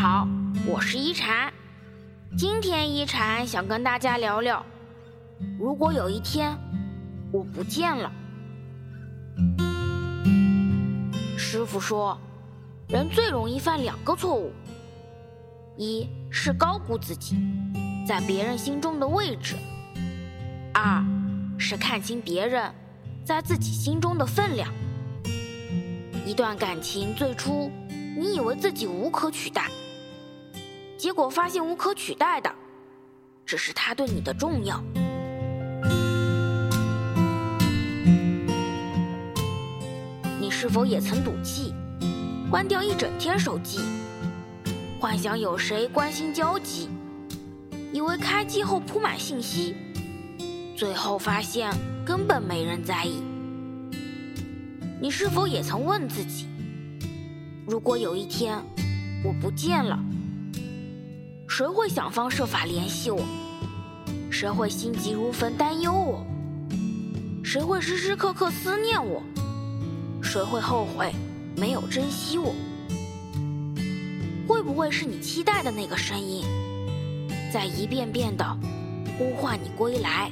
好，我是一禅。今天一禅想跟大家聊聊，如果有一天我不见了。师傅说，人最容易犯两个错误：一是高估自己在别人心中的位置；二是看清别人在自己心中的分量。一段感情最初，你以为自己无可取代，结果发现无可取代的，只是他对你的重要。你是否也曾赌气，关掉一整天手机，幻想有谁关心交集，以为开机后铺满信息，最后发现根本没人在意。你是否也曾问自己：如果有一天我不见了，谁会想方设法联系我？谁会心急如焚担忧我？谁会时时刻刻思念我？谁会后悔没有珍惜我？会不会是你期待的那个声音，在一遍遍的呼唤你归来，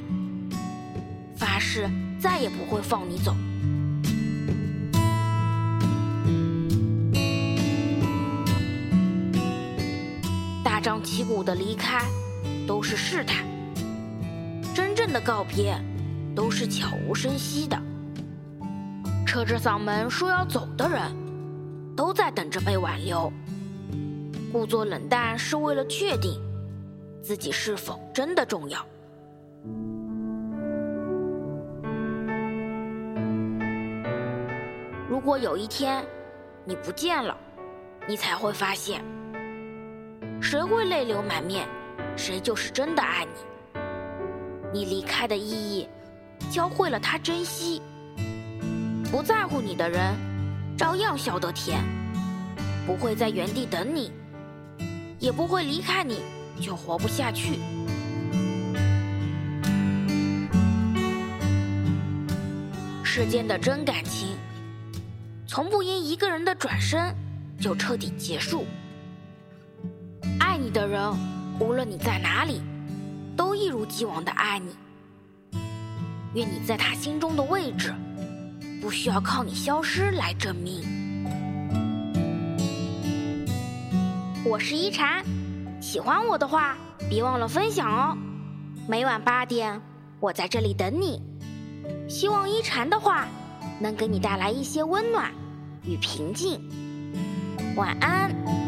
发誓再也不会放你走？旗鼓的离开，都是试探；真正的告别，都是悄无声息的。扯着嗓门说要走的人，都在等着被挽留。故作冷淡是为了确定自己是否真的重要。如果有一天你不见了，你才会发现。谁会泪流满面，谁就是真的爱你。你离开的意义，教会了他珍惜。不在乎你的人，照样笑得甜。不会在原地等你，也不会离开你就活不下去。世间的真感情，从不因一个人的转身就彻底结束。爱你的人，无论你在哪里，都一如既往的爱你。愿你在他心中的位置，不需要靠你消失来证明。我是一禅，喜欢我的话，别忘了分享哦。每晚八点，我在这里等你。希望一禅的话，能给你带来一些温暖与平静。晚安。